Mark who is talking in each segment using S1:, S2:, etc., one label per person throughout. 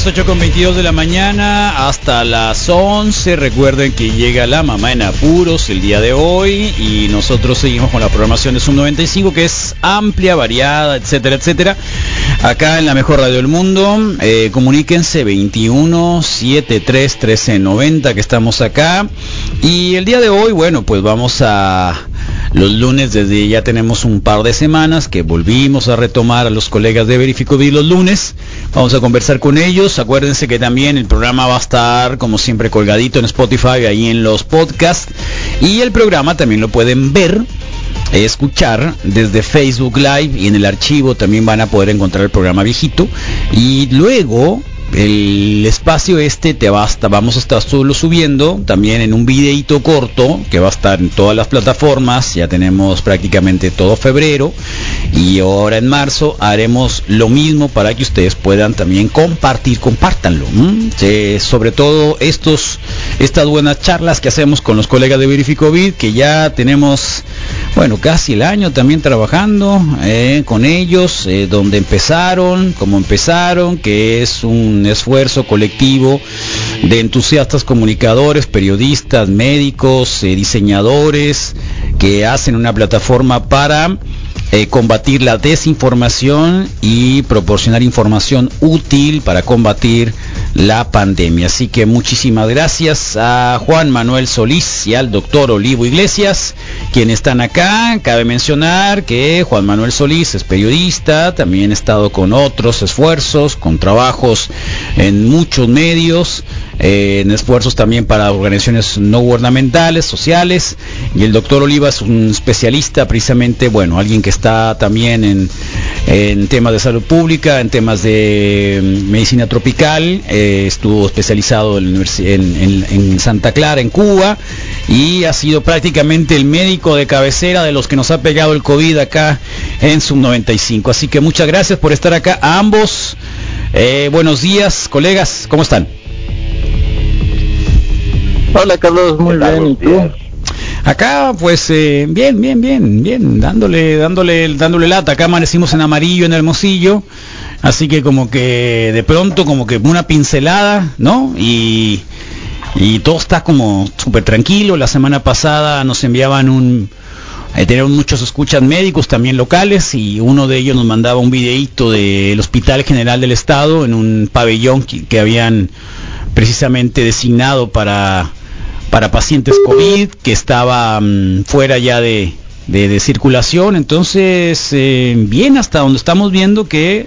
S1: las 8 con 22 de la mañana hasta las 11. Recuerden que llega la mamá en apuros el día de hoy y nosotros seguimos con la programación de Sub 95 que es amplia, variada, etcétera, etcétera. Acá en la mejor radio del mundo, eh, comuníquense 21 73 13 90 que estamos acá. Y el día de hoy, bueno, pues vamos a los lunes desde ya tenemos un par de semanas que volvimos a retomar a los colegas de Verificovid los lunes. Vamos a conversar con ellos. Acuérdense que también el programa va a estar como siempre colgadito en Spotify, ahí en los podcasts. Y el programa también lo pueden ver escuchar desde Facebook Live y en el archivo también van a poder encontrar el programa viejito y luego el espacio este te basta, vamos a estar solo subiendo también en un videito corto que va a estar en todas las plataformas, ya tenemos prácticamente todo febrero y ahora en marzo haremos lo mismo para que ustedes puedan también compartir, compártanlo, sobre todo estos, estas buenas charlas que hacemos con los colegas de Verificovid, que ya tenemos, bueno, casi el año también trabajando eh, con ellos, eh, donde empezaron, como empezaron, que es un esfuerzo colectivo de entusiastas comunicadores, periodistas, médicos, eh, diseñadores, que hacen una plataforma para eh, combatir la desinformación y proporcionar información útil para combatir la pandemia. Así que muchísimas gracias a Juan Manuel Solís y al doctor Olivo Iglesias, quienes están acá. Cabe mencionar que Juan Manuel Solís es periodista, también ha estado con otros esfuerzos, con trabajos en muchos medios eh, en esfuerzos también para organizaciones no gubernamentales, sociales, y el doctor Oliva es un especialista precisamente, bueno, alguien que está también en, temas de salud pública, en temas de mm, medicina tropical, eh, estuvo especializado en, en, Santa Clara, en Cuba, y ha sido prácticamente el médico de cabecera de los que nos ha pegado el COVID acá en Sub 95. Así que muchas gracias por estar acá a ambos. Eh, buenos días, colegas, ¿cómo están?
S2: Hola Carlos, muy bien, ¿y tú?
S1: Acá pues eh, bien, bien, bien, bien, dándole, dándole, dándole lata. Acá amanecimos en amarillo en Hermosillo, así que como que de pronto como que una pincelada, ¿no? Y, y todo está como súper tranquilo. La semana pasada nos enviaban un, eh, tenemos muchos escuchas médicos también locales y uno de ellos nos mandaba un videíto del Hospital General del Estado en un pabellón que habían precisamente designado para para pacientes COVID que estaba mm, fuera ya de, de, circulación. Entonces, eh, bien hasta donde estamos viendo que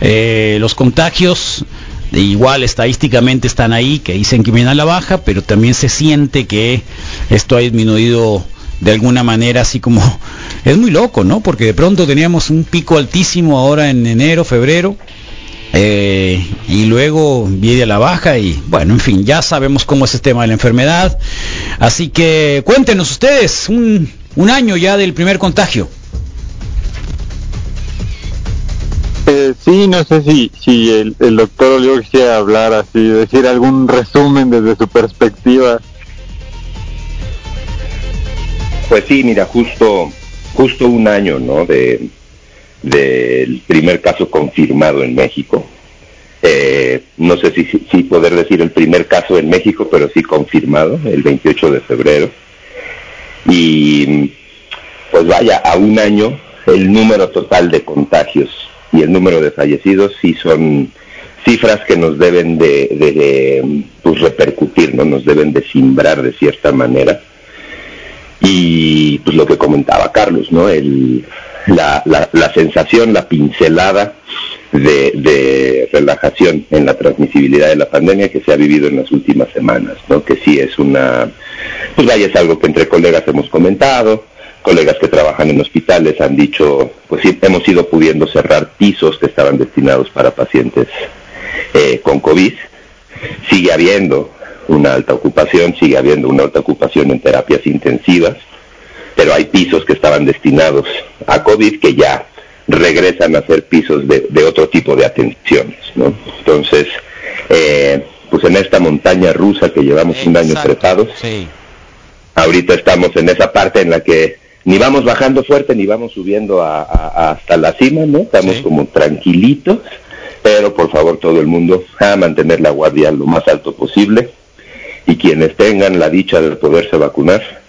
S1: eh, los contagios igual estadísticamente están ahí, que dicen que viene a la baja, pero también se siente que esto ha disminuido de alguna manera así como es muy loco, ¿no? Porque de pronto teníamos un pico altísimo ahora en enero, febrero, eh, y luego viene a la baja y bueno, en fin, ya sabemos cómo es el tema de la enfermedad. Así que cuéntenos ustedes, un, año ya del primer contagio.
S2: Eh, sí, no sé si, si el, doctor Olivo quisiera hablar así, decir algún resumen desde su perspectiva.
S3: Pues sí, mira, justo, justo un año, ¿no? De, del primer caso confirmado en México. Eh, no sé si, poder decir el primer caso en México, pero sí confirmado, el 28 de febrero. Y pues vaya, a un año el número total de contagios y el número de fallecidos sí son cifras que nos deben de, pues, repercutir, ¿no? nos deben de simbrar de cierta manera. Y pues lo que comentaba Carlos, ¿no? El, la, la, sensación, la pincelada de, relajación en la transmisibilidad de la pandemia que se ha vivido en las últimas semanas, ¿no? Que sí es una, pues vaya, es algo que entre colegas hemos comentado, colegas que trabajan en hospitales han dicho, pues sí, hemos ido pudiendo cerrar pisos que estaban destinados para pacientes eh, con COVID. Sigue habiendo una alta ocupación, sigue habiendo una alta ocupación en terapias intensivas pero hay pisos que estaban destinados a COVID que ya regresan a ser pisos de, otro tipo de atenciones, ¿no? Entonces, eh, pues en esta montaña rusa que llevamos un año trepados, ahorita estamos en esa parte en la que ni vamos bajando fuerte ni vamos subiendo hasta la cima, ¿no? Estamos como tranquilitos, pero por favor todo el mundo a mantener la guardia lo más alto posible y quienes tengan la dicha de poderse vacunar,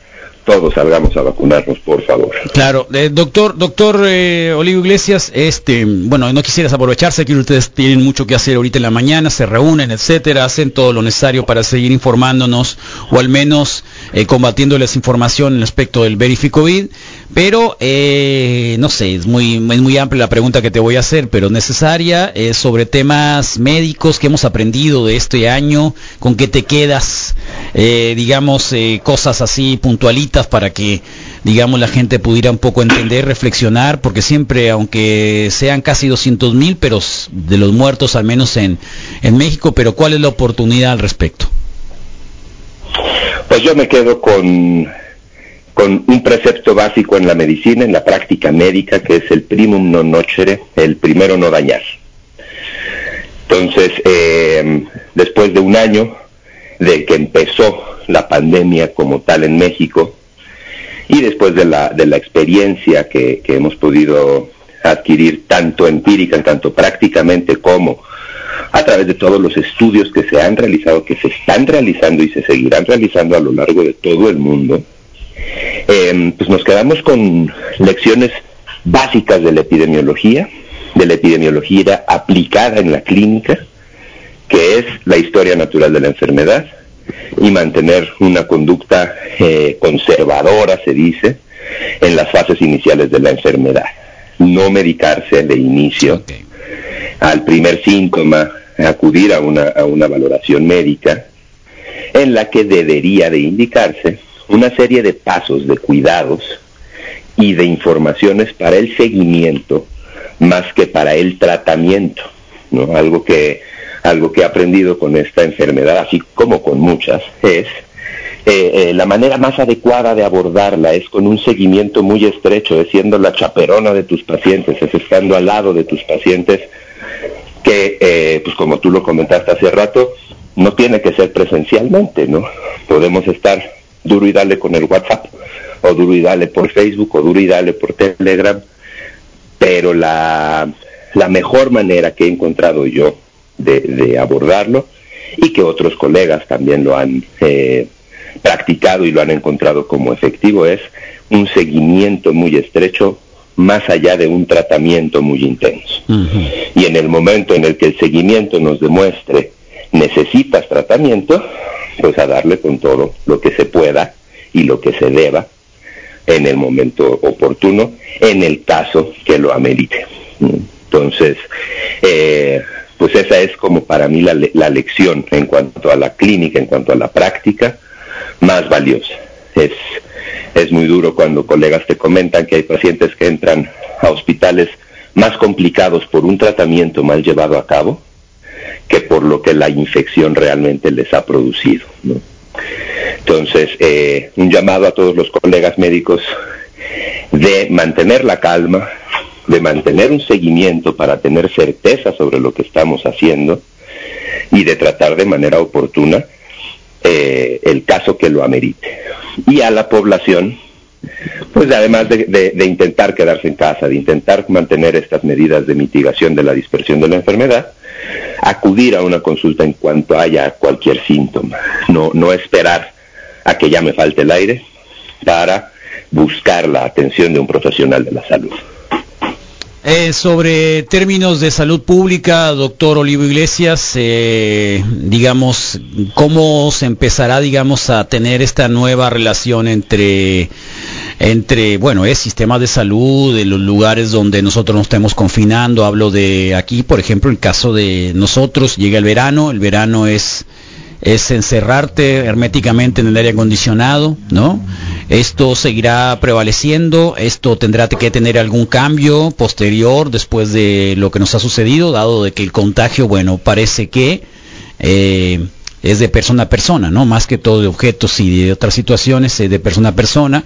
S3: todos salgamos a vacunarnos, por favor.
S1: Claro, eh, doctor, doctor eh, Olivo Iglesias, este, bueno, no quisieras aprovecharse que ustedes tienen mucho que hacer ahorita en la mañana, se reúnen, etcétera, hacen todo lo necesario para seguir informándonos o al menos eh, combatiendo la desinformación en respecto del Verificovid, pero eh, no sé, es muy, es muy amplia la pregunta que te voy a hacer, pero necesaria, eh, sobre temas médicos que hemos aprendido de este año, con qué te quedas, eh, digamos, cosas así puntualitas para que, digamos, la gente pudiera un poco entender, reflexionar, porque siempre, aunque sean casi 200 mil, pero de los muertos al menos en, en México, pero ¿cuál es la oportunidad al respecto?
S3: Pues yo me quedo con, con un precepto básico en la medicina, en la práctica médica, que es el primum non nocere, el primero no dañar. Entonces, eh, después de un año de que empezó la pandemia como tal en México, y después de la, de la experiencia que, que hemos podido adquirir tanto empírica, tanto prácticamente como a través de todos los estudios que se han realizado, que se están realizando y se seguirán realizando a lo largo de todo el mundo, eh, pues nos quedamos con lecciones básicas de la epidemiología, de la epidemiología aplicada en la clínica, que es la historia natural de la enfermedad y mantener una conducta eh, conservadora, se dice, en las fases iniciales de la enfermedad. No medicarse de inicio. Al primer síntoma, acudir a una, a una valoración médica en la que debería de indicarse una serie de pasos, de cuidados y de informaciones para el seguimiento más que para el tratamiento, ¿no? Algo que algo que he aprendido con esta enfermedad, así como con muchas, es eh, eh, la manera más adecuada de abordarla es con un seguimiento muy estrecho, es siendo la chaperona de tus pacientes, es estando al lado de tus pacientes, que, eh, pues como tú lo comentaste hace rato, no tiene que ser presencialmente, ¿no? Podemos estar duro y dale con el WhatsApp, o duro y dale por Facebook, o duro y dale por Telegram, pero la, la mejor manera que he encontrado yo de, de abordarlo y que otros colegas también lo han eh, practicado y lo han encontrado como efectivo es un seguimiento muy estrecho más allá de un tratamiento muy intenso. Y en el momento en el que el seguimiento nos demuestre necesitas tratamiento, pues a darle con todo lo que se pueda y lo que se deba en el momento oportuno, en el caso que lo amerite. Entonces, eh, pues esa es como para mí la, le- la lección en cuanto a la clínica, en cuanto a la práctica, más valiosa. Es, es muy duro cuando colegas te comentan que hay pacientes que entran a hospitales más complicados por un tratamiento mal llevado a cabo que por lo que la infección realmente les ha producido. Entonces, eh, un llamado a todos los colegas médicos de mantener la calma, de mantener un seguimiento para tener certeza sobre lo que estamos haciendo y de tratar de manera oportuna eh, el caso que lo amerite. Y a la población, pues además de, de- de intentar quedarse en casa, de intentar mantener estas medidas de mitigación de la dispersión de la enfermedad, acudir a una consulta en cuanto haya cualquier síntoma, no, no esperar a que ya me falte el aire para buscar la atención de un profesional de la salud.
S1: Eh, sobre términos de salud pública, doctor Olivo Iglesias, eh, digamos, ¿cómo se empezará, digamos, a tener esta nueva relación entre, entre, bueno, es sistema de salud, de los lugares donde nosotros nos estemos confinando? Hablo de aquí, por ejemplo, el caso de nosotros, llega el verano, el verano es es encerrarte herméticamente en el aire acondicionado, ¿no? Esto seguirá prevaleciendo, esto tendrá que tener algún cambio posterior después de lo que nos ha sucedido, dado de que el contagio, bueno, parece que eh, es de persona a persona, ¿no? Más que todo de objetos y de otras situaciones, eh, de persona a persona.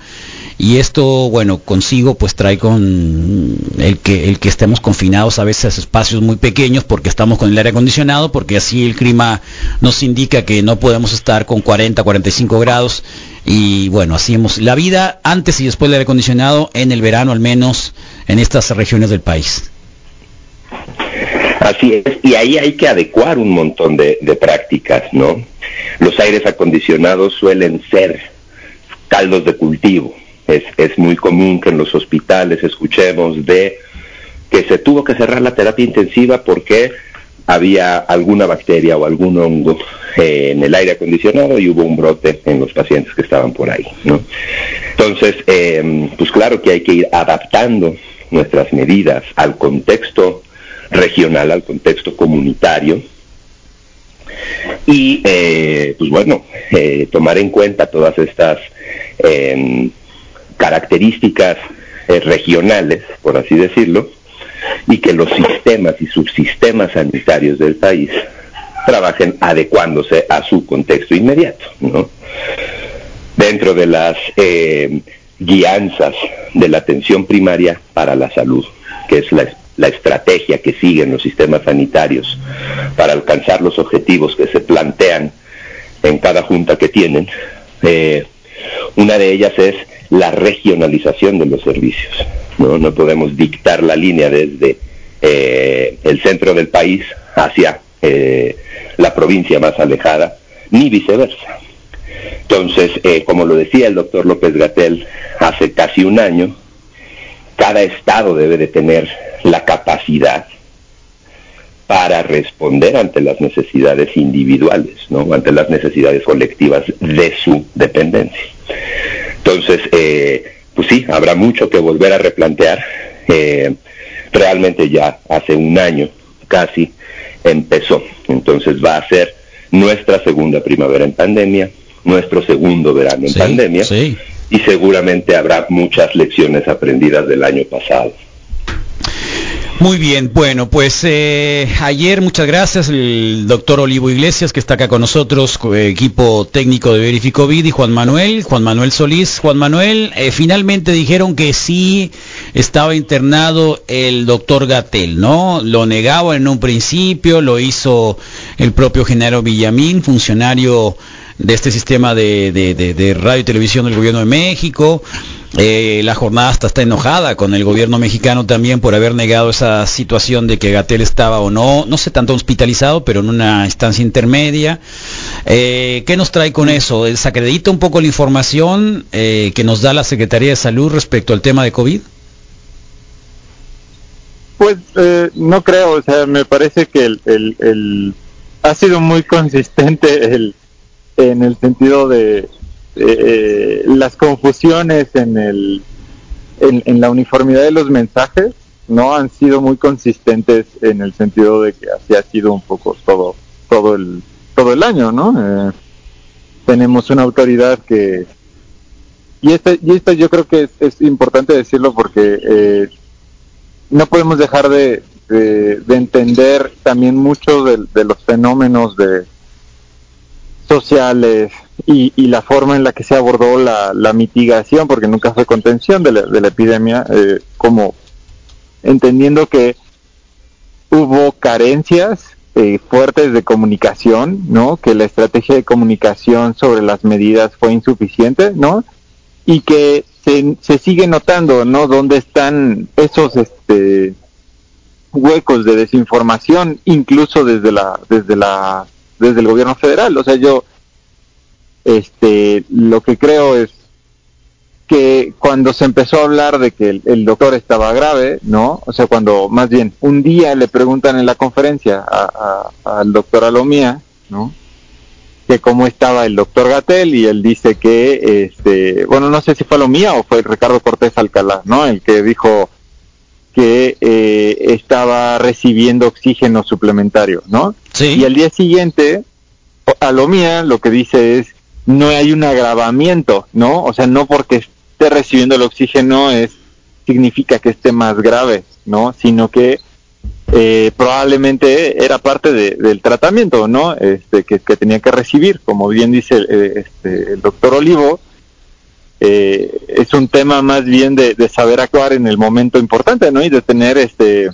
S1: Y esto, bueno, consigo pues trae con el que, el que estemos confinados a veces a espacios muy pequeños porque estamos con el aire acondicionado, porque así el clima nos indica que no podemos estar con 40, 45 grados. Y bueno, así hemos la vida antes y después del aire acondicionado en el verano al menos en estas regiones del país.
S3: Así es, y ahí hay que adecuar un montón de, de prácticas, ¿no? Los aires acondicionados suelen ser caldos de cultivo. Es, es muy común que en los hospitales escuchemos de que se tuvo que cerrar la terapia intensiva porque había alguna bacteria o algún hongo en el aire acondicionado y hubo un brote en los pacientes que estaban por ahí. ¿no? Entonces, eh, pues claro que hay que ir adaptando nuestras medidas al contexto regional, al contexto comunitario. Y, eh, pues bueno, eh, tomar en cuenta todas estas eh, características eh, regionales, por así decirlo, y que los sistemas y subsistemas sanitarios del país trabajen adecuándose a su contexto inmediato, ¿no? Dentro de las eh, guianzas de la atención primaria para la salud, que es la, estrategia que siguen los sistemas sanitarios para alcanzar los objetivos que se plantean en cada junta que tienen, eh, una de ellas es la regionalización de los servicios. No, no podemos dictar la línea desde eh, el centro del país hacia eh, la provincia más alejada, ni viceversa. Entonces, eh, como lo decía el doctor López Gatel hace casi un año, cada estado debe de tener la capacidad para responder ante las necesidades individuales, ¿no? ante las necesidades colectivas de su dependencia. Entonces, eh, pues sí, habrá mucho que volver a replantear. Realmente ya hace un año casi empezó. Entonces va a ser nuestra segunda primavera en pandemia, nuestro segundo verano en
S1: Sí,
S3: pandemia
S1: sí.
S3: y seguramente habrá muchas lecciones aprendidas del año pasado.
S1: Muy bien, bueno, pues eh, ayer muchas gracias el doctor Olivo Iglesias que está acá con nosotros, eh, equipo técnico de Verificovid y Juan Manuel, Juan Manuel Solís. Juan Manuel, eh, finalmente dijeron que sí estaba internado el doctor Gatel, ¿no? Lo negaba en un principio, lo hizo el propio Genaro Villamín, funcionario de este sistema de radio y televisión del gobierno de México. Eh, la jornada hasta está enojada con el gobierno mexicano también por haber negado esa situación de que Gatel estaba o no, no sé tanto hospitalizado, pero en una instancia intermedia. Eh, ¿Qué nos trae con eso? ¿Desacredita un poco la información eh, que nos da la Secretaría de Salud respecto al tema de COVID?
S2: Pues eh, no creo, o sea, me parece que el, el, el- ha sido muy consistente el, en el sentido de eh, las confusiones en el en, la uniformidad de los mensajes no han sido muy consistentes en el sentido de que así ha sido un poco todo todo el todo el año, ¿no? Eh, tenemos una autoridad que y esta y esto yo creo que es, importante decirlo porque eh, no podemos dejar de, de, de entender también mucho de, de los fenómenos de sociales y, y la forma en la que se abordó la, la mitigación, porque nunca fue contención de la, de la epidemia, eh, como entendiendo que hubo carencias eh, fuertes de comunicación, ¿no? Que la estrategia de comunicación sobre las medidas fue insuficiente, ¿no? Y que se, se sigue notando, ¿no? Dónde están esos este huecos de desinformación, incluso desde la desde la desde el gobierno federal. O sea, yo este lo que creo es que cuando se empezó a hablar de que el, el doctor estaba grave, ¿no? O sea, cuando más bien un día le preguntan en la conferencia a- a- al doctor Alomía, ¿no? Que cómo estaba el doctor Gatel y él dice que, este, bueno, no sé si fue Alomía o fue Ricardo Cortés Alcalá, ¿no? El que dijo que eh, estaba recibiendo oxígeno suplementario, ¿no?
S1: Sí.
S2: Y al día siguiente, Alomía lo que dice es, no hay un agravamiento, ¿no? O sea, no porque esté recibiendo el oxígeno es significa que esté más grave, ¿no? Sino que eh, probablemente era parte de- del tratamiento, ¿no? Este, que, que tenía que recibir, como bien dice eh, este, el doctor Olivo, eh, es un tema más bien de, de saber actuar en el momento importante, ¿no? Y de tener este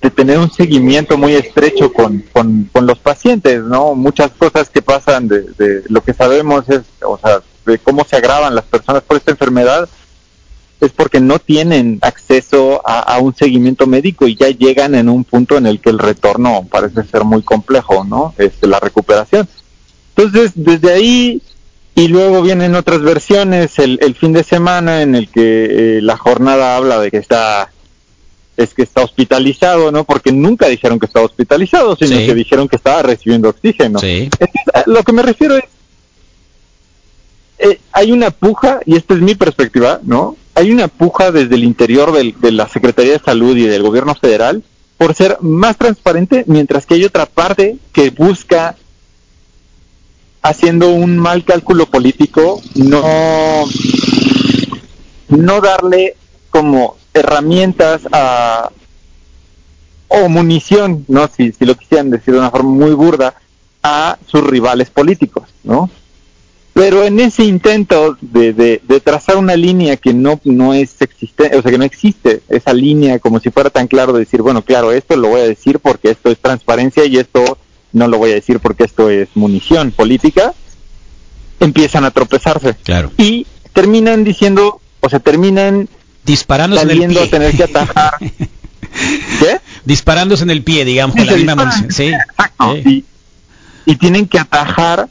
S2: de tener un seguimiento muy estrecho con, con, con los pacientes, ¿no? Muchas cosas que pasan de, de lo que sabemos es, o sea, de cómo se agravan las personas por esta enfermedad, es porque no tienen acceso a, un seguimiento médico y ya llegan en un punto en el que el retorno parece ser muy complejo, ¿no? Este, la recuperación. Entonces, desde ahí, y luego vienen otras versiones, el, fin de semana en el que eh, la jornada habla de que está es que está hospitalizado, ¿no? Porque nunca dijeron que estaba hospitalizado, sino que dijeron que estaba recibiendo oxígeno. Sí. lo que me refiero es, eh, hay una puja, y esta es mi perspectiva, ¿no? Hay una puja desde el interior de la Secretaría de Salud y del gobierno federal por ser más transparente, mientras que hay otra parte que busca, haciendo un mal cálculo político, no, no darle como herramientas a, o munición, ¿no? Si, si lo quisieran decir de una forma muy burda, a sus rivales políticos, ¿no? Pero en ese intento de, de, trazar una línea que no, no es existente, o sea, que no existe esa línea como si fuera tan claro de decir, bueno, claro, esto lo voy a decir porque esto es transparencia y esto no lo voy a decir porque esto es munición política, empiezan a tropezarse.
S1: Claro.
S2: Y terminan diciendo, o sea, terminan
S1: disparándose en el pie.
S2: a tener que atajar. ¿Qué?
S1: Disparándose en el pie, digamos, con la misma. Sí.
S2: Exacto. Y, y tienen que atajar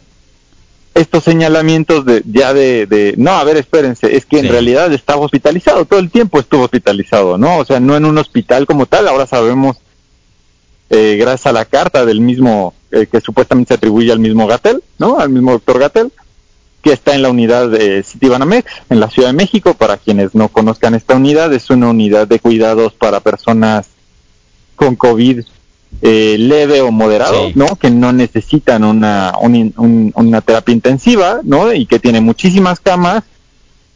S2: estos señalamientos de ya de, no, a ver, espérense, es que en realidad estaba hospitalizado, todo el tiempo estuvo hospitalizado, ¿no? O sea, no en un hospital como tal, ahora sabemos, eh, gracias a la carta del mismo, eh, que supuestamente se atribuye al mismo Gatel, ¿no? Al mismo doctor Gatel, que está en la unidad de Citibanamex, en la Ciudad de México, para quienes no conozcan esta unidad, es una unidad de cuidados para personas con COVID eh, leve o moderado, ¿no? Que no necesitan una, una terapia intensiva, ¿no? Y que tiene muchísimas camas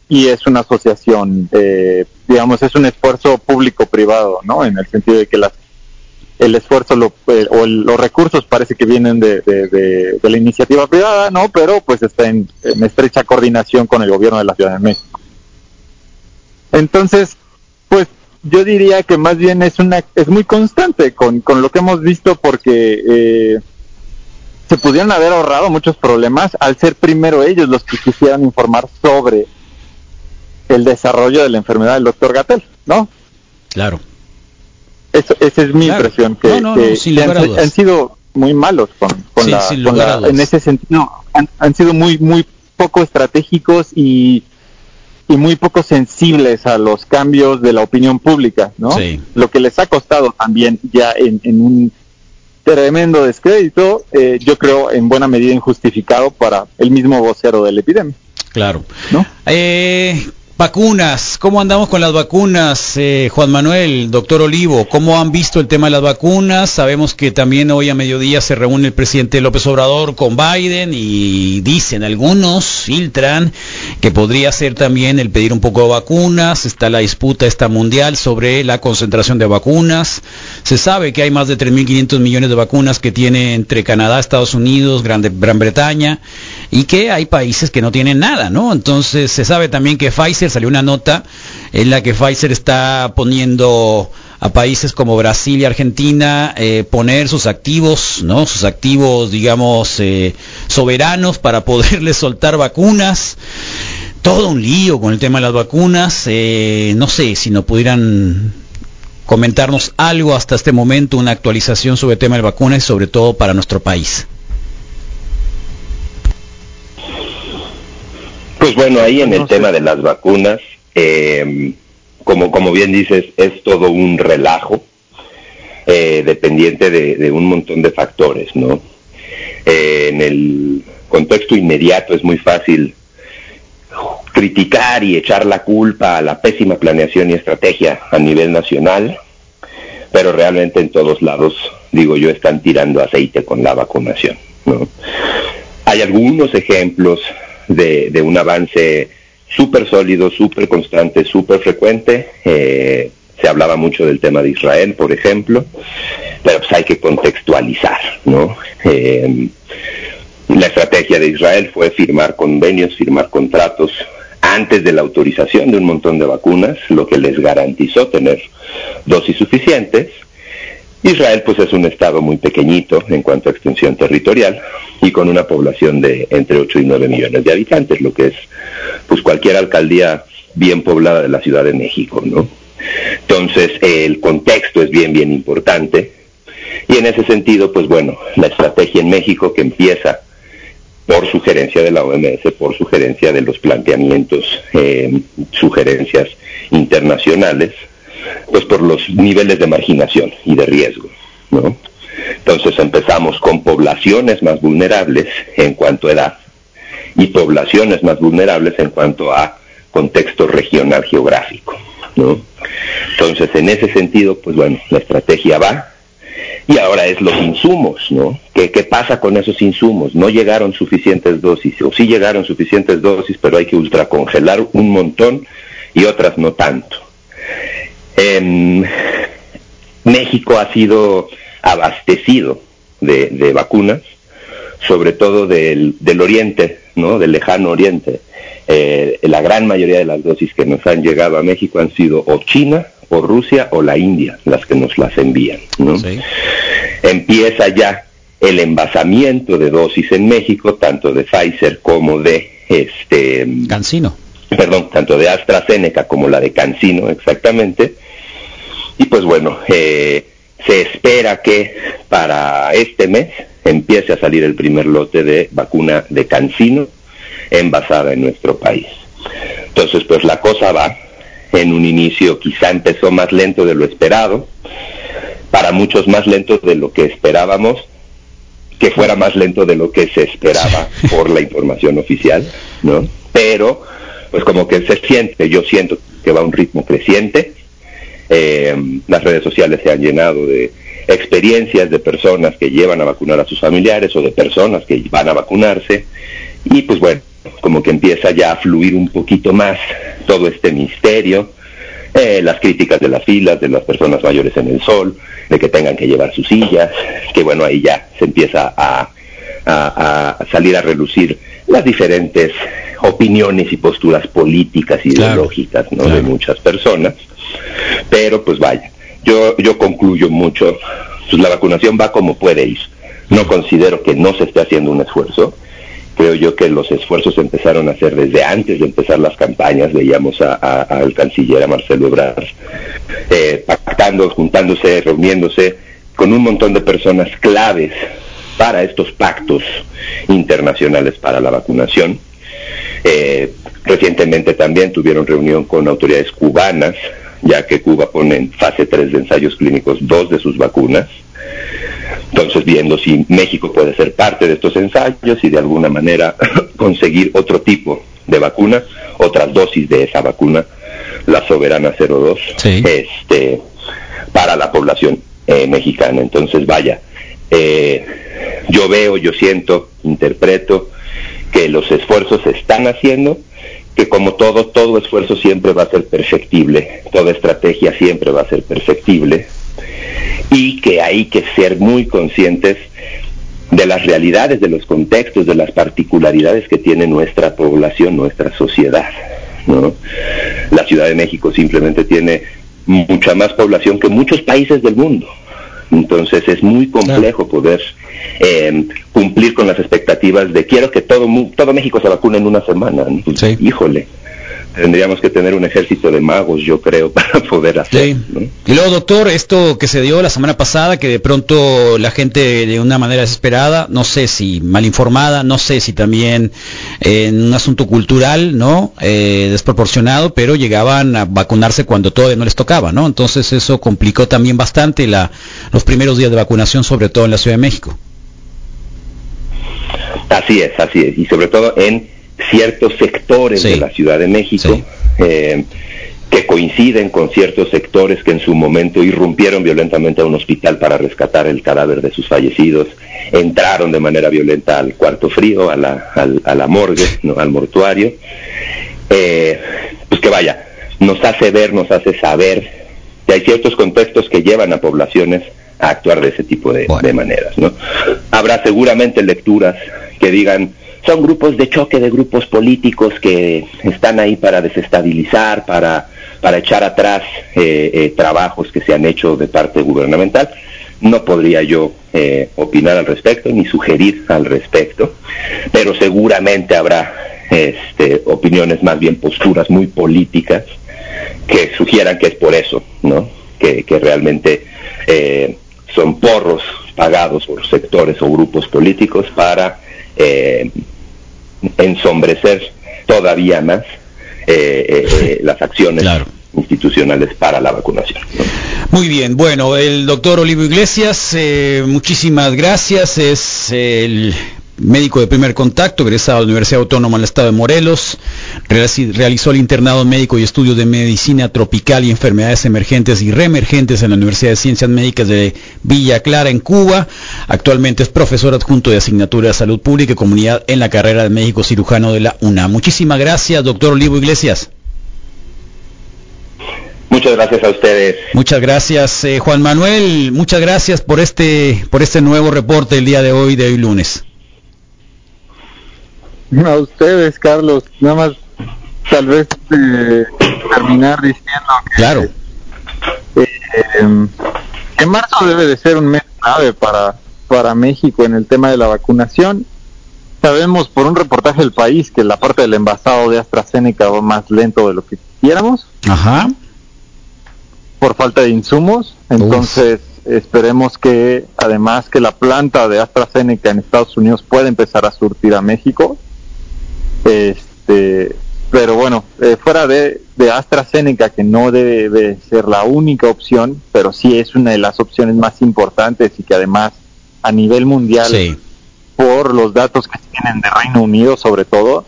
S2: y es una asociación, eh, digamos, es un esfuerzo público-privado, ¿no? En el sentido de que las, el esfuerzo lo, eh, o los recursos parece que vienen de, de, la iniciativa privada, ¿no? Pero pues está en, en estrecha coordinación con el gobierno de la Ciudad de México. Entonces, pues yo diría que más bien es una es muy constante con, con lo que hemos visto porque eh, se pudieron haber ahorrado muchos problemas al ser primero ellos los que quisieran informar sobre el desarrollo de la enfermedad del doctor Gatel, ¿no?
S1: Claro.
S2: Eso, esa es mi impresión, que, han, sido muy malos con, con, la, en ese sentido, han, han sido muy, muy poco estratégicos y y muy poco sensibles a los cambios de la opinión pública, ¿no? Lo que les ha costado también ya en, un tremendo descrédito, eh, yo creo en buena medida injustificado para el mismo vocero de la epidemia.
S1: Claro. ¿No? Eh, Vacunas, ¿cómo andamos con las vacunas, eh, Juan Manuel, doctor Olivo? ¿Cómo han visto el tema de las vacunas? Sabemos que también hoy a mediodía se reúne el presidente López Obrador con Biden y dicen algunos, filtran, que podría ser también el pedir un poco de vacunas. Está la disputa esta mundial sobre la concentración de vacunas. Se sabe que hay más de 3.500 millones de vacunas que tiene entre Canadá, Estados Unidos, Gran, Gran Bretaña y que hay países que no tienen nada, ¿no? Entonces se sabe también que Pfizer salió una nota en la que Pfizer está poniendo a países como Brasil y Argentina eh, poner sus activos, ¿no? Sus activos, digamos, eh, soberanos para poderles soltar vacunas. Todo un lío con el tema de las vacunas. Eh, no sé si no pudieran comentarnos algo hasta este momento, una actualización sobre el tema de vacunas y sobre todo para nuestro país.
S3: Pues bueno, ahí en el tema de las vacunas, eh, como, como bien dices, es todo un relajo, eh, dependiente de, un montón de factores, ¿no? Eh, en el contexto inmediato es muy fácil criticar y echar la culpa a la pésima planeación y estrategia a nivel nacional, pero realmente en todos lados, digo yo, están tirando aceite con la vacunación, ¿no? Hay algunos ejemplos de, un avance súper sólido, súper constante, súper frecuente. Eh, se hablaba mucho del tema de Israel, por ejemplo, pero pues hay que contextualizar, ¿no? Eh, la estrategia de Israel fue firmar convenios, firmar contratos antes de la autorización de un montón de vacunas, lo que les garantizó tener dosis suficientes, Israel pues es un estado muy pequeñito en cuanto a extensión territorial y con una población de entre 8 y 9 millones de habitantes, lo que es pues cualquier alcaldía bien poblada de la Ciudad de México, ¿no? Entonces, el contexto es bien, bien importante. Y en ese sentido, pues bueno, la estrategia en México que empieza por sugerencia de la OMS, por sugerencia de los planteamientos, eh, sugerencias internacionales, pues por los niveles de marginación y de riesgo, ¿no? Entonces empezamos con poblaciones más vulnerables en cuanto a edad y poblaciones más vulnerables en cuanto a contexto regional geográfico, ¿no? Entonces, en ese sentido, pues bueno, la estrategia va y ahora es los insumos, ¿no? ¿Qué, ¿Qué, pasa con esos insumos? No llegaron suficientes dosis, o sí llegaron suficientes dosis, pero hay que ultracongelar un montón y otras no tanto. En México ha sido abastecido de, de vacunas, sobre todo del, del, oriente, ¿no? del lejano oriente. Eh, la gran mayoría de las dosis que nos han llegado a México han sido o China, o Rusia, o la India, las que nos las envían. ¿no? Sí. Empieza ya el envasamiento de dosis en México, tanto de Pfizer como de este
S1: Cancino.
S3: Perdón, tanto de AstraZeneca como la de Cancino, exactamente. Y pues bueno, eh, se espera que para este mes empiece a salir el primer lote de vacuna de Cancino envasada en nuestro país. Entonces, pues la cosa va en un inicio, quizá empezó más lento de lo esperado, para muchos más lento de lo que esperábamos, que fuera más lento de lo que se esperaba por la información oficial, ¿no? Pero, pues como que se siente, yo siento que va a un ritmo creciente, eh, las redes sociales se han llenado de experiencias de personas que llevan a vacunar a sus familiares o de personas que van a vacunarse y pues bueno, como que empieza ya a fluir un poquito más todo este misterio, eh, las críticas de las filas, de las personas mayores en el sol, de que tengan que llevar sus sillas, que bueno, ahí ya se empieza a, a, a salir a relucir las diferentes opiniones y posturas políticas y
S1: Claro,
S3: ideológicas ¿no?
S1: claro.
S3: de muchas personas. Pero pues vaya, yo, yo concluyo mucho, pues la vacunación va como puede ir. No considero que no se esté haciendo un esfuerzo. Creo yo que los esfuerzos se empezaron a hacer desde antes de empezar las campañas. Veíamos a- a- al canciller, a Marcelo Ebrard, eh, pactando, juntándose, reuniéndose con un montón de personas claves para estos pactos internacionales para la vacunación. Eh, recientemente también tuvieron reunión con autoridades cubanas, ya que Cuba pone en fase 3 de ensayos clínicos dos de sus vacunas. Entonces, viendo si México puede ser parte de estos ensayos y de alguna manera conseguir otro tipo de vacuna, otras dosis de esa vacuna, la Soberana 02,
S1: Sí.
S3: este, para la población eh, mexicana. Entonces, vaya, eh, yo veo, yo siento, interpreto que los esfuerzos se están haciendo, que como todo, todo esfuerzo siempre va a ser perfectible, toda estrategia siempre va a ser perfectible, y que hay que ser muy conscientes de las realidades, de los contextos, de las particularidades que tiene nuestra población, nuestra sociedad. ¿no? La Ciudad de México simplemente tiene mucha más población que muchos países del mundo. Entonces es muy complejo poder eh, cumplir con las expectativas de quiero que todo todo México se vacune en una semana. ¿no? Pues,
S1: Sí.
S3: Híjole, tendríamos que tener un ejército de magos, yo creo, para poder hacer.
S1: Sí.
S3: ¿no?
S1: Y luego, doctor, esto que se dio la semana pasada, que de pronto la gente de una manera desesperada, no sé si mal informada, no sé si también eh, en un asunto cultural, ¿no? Eh, desproporcionado, pero llegaban a vacunarse cuando todavía no les tocaba, ¿no? Entonces eso complicó también bastante la, los primeros días de vacunación, sobre todo en la Ciudad de México.
S3: Así es, así es. Y sobre todo en ciertos sectores
S1: Sí.
S3: de la Ciudad de México
S1: Sí.
S3: eh, que coinciden con ciertos sectores que en su momento irrumpieron violentamente a un hospital para rescatar el cadáver de sus fallecidos, entraron de manera violenta al cuarto frío, a la, al- a la morgue, ¿no? al mortuario. Eh, pues que vaya, nos hace ver, nos hace saber que hay ciertos contextos que llevan a poblaciones a actuar de ese tipo de,
S1: Bueno.
S3: de maneras, ¿no? Habrá seguramente lecturas que digan son grupos de choque de grupos políticos que están ahí para desestabilizar, para, para echar atrás eh, eh, trabajos que se han hecho de parte gubernamental. No podría yo eh, opinar al respecto ni sugerir al respecto, pero seguramente habrá este, opiniones, más bien posturas muy políticas que sugieran que es por eso, ¿no? Que, realmente eh, son porros pagados por sectores o grupos políticos para eh, ensombrecer todavía más eh, las acciones institucionales para la vacunación.
S1: Muy bien, bueno, el doctor Olivo Iglesias, muchísimas gracias, es el médico de primer contacto, egresado de la Universidad Autónoma del Estado de Morelos, realizó el internado médico y estudios de medicina tropical y enfermedades emergentes y reemergentes en la Universidad de Ciencias Médicas de Villa Clara, en Cuba. Actualmente es profesor adjunto de asignatura de salud pública y comunidad en la carrera de médico cirujano de la UNAM. Muchísimas gracias, doctor Olivo Iglesias.
S3: Muchas gracias a ustedes.
S1: Muchas gracias, eh, Juan Manuel. Muchas gracias por este, por este nuevo reporte el día de hoy, de hoy lunes.
S2: A ustedes, Carlos, nada más tal vez eh, terminar diciendo que,
S1: claro.
S2: Eh, que marzo debe de ser un mes clave para, para México en el tema de la vacunación. Sabemos por un reportaje del país que la parte del envasado de AstraZeneca va más lento de lo que quisiéramos.
S1: Ajá.
S2: Por falta de insumos. Entonces, esperemos que además que la planta de AstraZeneca en Estados Unidos pueda empezar a surtir a México este, pero bueno, eh, fuera de, de, AstraZeneca, que no debe ser la única opción, pero sí es una de las opciones más importantes y que además a nivel mundial, por los datos que tienen de Reino Unido sobre todo,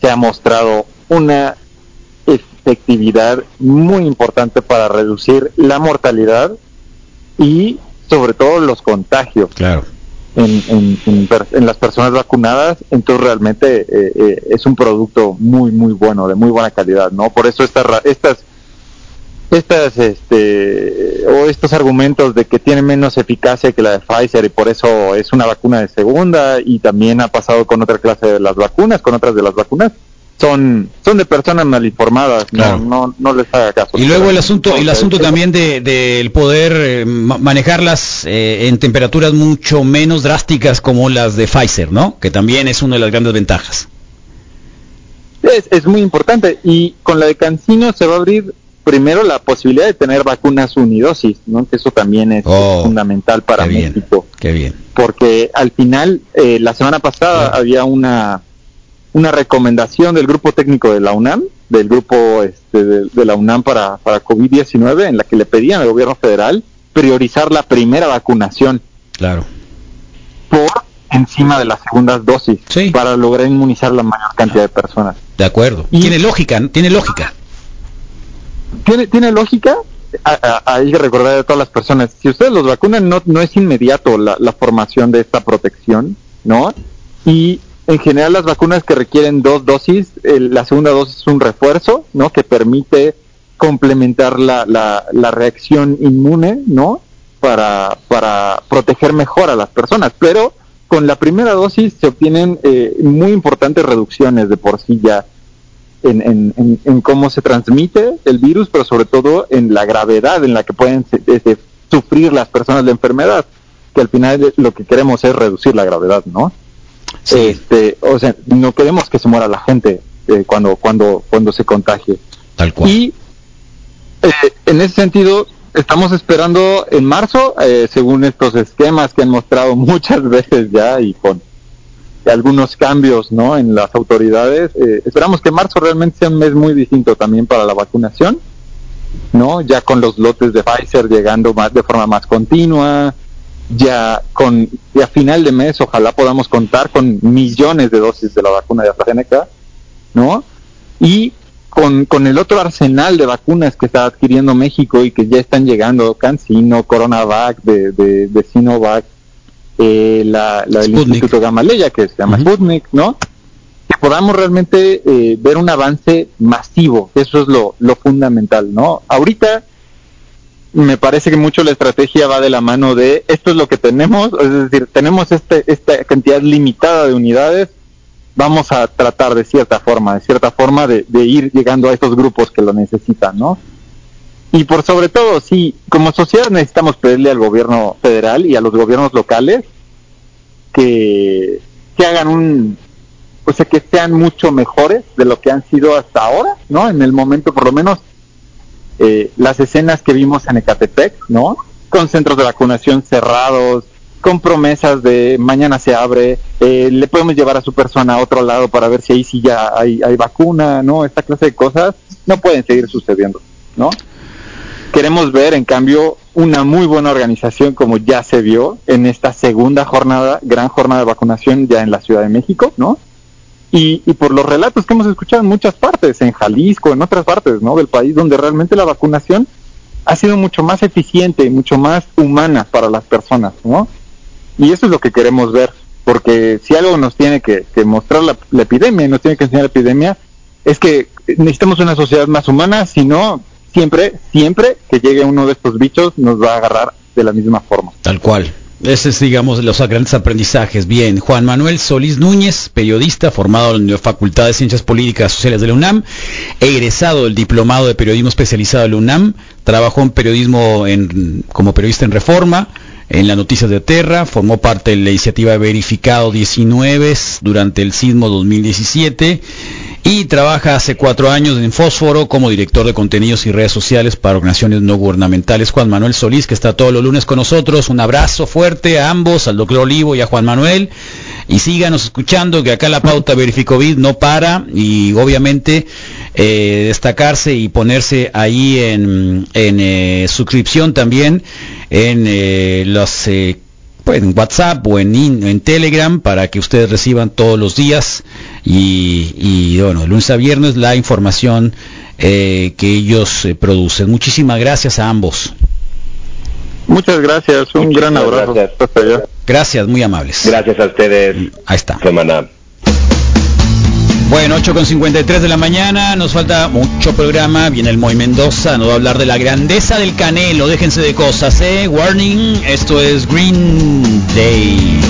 S2: se ha mostrado una efectividad muy importante para reducir la mortalidad y sobre todo los contagios.
S1: Claro
S2: en, en, las personas vacunadas, entonces realmente eh, eh, es un producto muy, muy bueno, de muy buena calidad, ¿no? Por eso estas, estas, estas, este, o estos argumentos de que tiene menos eficacia que la de Pfizer y por eso es una vacuna de segunda y también ha pasado con otra clase de las vacunas, con otras de las vacunas, son son de personas mal informadas no, no, les haga caso.
S1: Y luego el asunto el asunto también de del poder eh, manejarlas eh, en temperaturas mucho menos drásticas como las de Pfizer no que también es una de las grandes ventajas.
S2: Es, es muy importante y con la de Cancino se va a abrir primero la posibilidad de tener vacunas unidosis no que eso también es oh, fundamental para México.
S1: qué bien.
S2: Porque al final eh, la semana pasada había una una recomendación del grupo técnico de la UNAM, del grupo este, de, la UNAM para, para COVID-19, en la que le pedían al gobierno federal priorizar la primera vacunación.
S1: Claro.
S2: Por encima de las segundas dosis para lograr inmunizar la mayor cantidad de personas.
S1: De acuerdo. tiene lógica, tiene lógica.
S2: Tiene, tiene lógica. Hay que recordar a todas las personas, si ustedes los vacunan, no, no es inmediato la, la formación de esta protección, ¿no? Y en general las vacunas que requieren dos dosis, la segunda dosis es un refuerzo, ¿no? Que permite complementar la, la, reacción inmune, ¿no? Para, para proteger mejor a las personas. Pero con la primera dosis se obtienen eh, muy importantes reducciones de por sí ya en, en, cómo se transmite el virus, pero sobre todo en la gravedad en la que pueden este, sufrir las personas la enfermedad, que al final lo que queremos es reducir la gravedad, ¿no? Este, o sea, no queremos que se muera la gente eh, cuando, cuando, cuando se contagie.
S1: Tal cual.
S2: Y eh, en ese sentido, estamos esperando en marzo, eh, según estos esquemas que han mostrado muchas veces ya y con algunos cambios ¿no? en las autoridades, esperamos que marzo realmente sea un mes muy distinto también para la vacunación, ¿no? ya con los lotes de Pfizer llegando más de forma más continua, ya con a final de mes ojalá podamos contar con millones de dosis de la vacuna de AstraZeneca, ¿no? Y con, con el otro arsenal de vacunas que está adquiriendo México y que ya están llegando, CanSino, CoronaVac, de, de, Sinovac, eh, la, la del Instituto Gamaleya, que se llama Sputnik, ¿no? Que podamos realmente eh, ver un avance masivo, eso es lo, lo fundamental, ¿no? Ahorita me parece que mucho la estrategia va de la mano de esto es lo que tenemos, es decir, tenemos este, esta cantidad limitada de unidades, vamos a tratar de cierta forma, de cierta forma de, ir llegando a estos grupos que lo necesitan, ¿no? Y por sobre todo, sí, como sociedad necesitamos pedirle al gobierno federal y a los gobiernos locales que, que hagan un, o sea, que sean mucho mejores de lo que han sido hasta ahora, ¿no? En el momento, por lo menos, eh, las escenas que vimos en Ecatepec, ¿no? Con centros de vacunación cerrados, con promesas de mañana se abre, eh, le podemos llevar a su persona a otro lado para ver si ahí sí ya hay, hay vacuna, ¿no? Esta clase de cosas no pueden seguir sucediendo, ¿no? Queremos ver, en cambio, una muy buena organización como ya se vio en esta segunda jornada, gran jornada de vacunación ya en la Ciudad de México, ¿no? Y, y, por los relatos que hemos escuchado en muchas partes, en Jalisco, en otras partes ¿no? del país, donde realmente la vacunación ha sido mucho más eficiente y mucho más humana para las personas, ¿no? Y eso es lo que queremos ver, porque si algo nos tiene que, mostrar la, epidemia, nos tiene que enseñar la epidemia, es que necesitamos una sociedad más humana, si no, siempre, siempre que llegue uno de estos bichos nos va a agarrar de la misma forma.
S1: Tal cual. Ese es, digamos, los grandes aprendizajes. Bien, Juan Manuel Solís Núñez, periodista formado en la Facultad de Ciencias Políticas Sociales de la UNAM, egresado del Diplomado de Periodismo Especializado de la UNAM, trabajó en periodismo en, como periodista en Reforma, en las noticias de Terra, formó parte de la iniciativa Verificado 19 durante el sismo 2017 y trabaja hace cuatro años en Fósforo como director de contenidos y redes sociales para organizaciones no gubernamentales. Juan Manuel Solís, que está todos los lunes con nosotros. Un abrazo fuerte a ambos, al doctor Olivo y a Juan Manuel. Y síganos escuchando, que acá la pauta Verificovid no para y obviamente eh, destacarse y ponerse ahí en, eh, suscripción también en eh, los pues, en WhatsApp o en, en Telegram para que ustedes reciban todos los días y, bueno, de lunes a viernes la información eh, que ellos eh, producen. Muchísimas gracias a ambos.
S2: Muchas gracias, un gran abrazo.
S1: Gracias. gracias, muy amables.
S3: Gracias a ustedes.
S1: Ahí está.
S3: Semana.
S1: Bueno, 8 con 53 de la mañana, nos falta mucho programa, viene el Moy Mendoza, nos va a hablar de la grandeza del canelo, déjense de cosas, ¿eh? Warning, esto es Green Day.